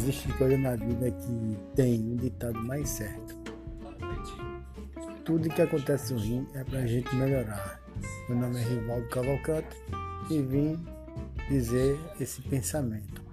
existe coisa na vida que tem um ditado mais certo. Tudo que acontece ruim é pra gente melhorar. Meu nome é Rivaldo Cavalcante e vim dizer esse pensamento.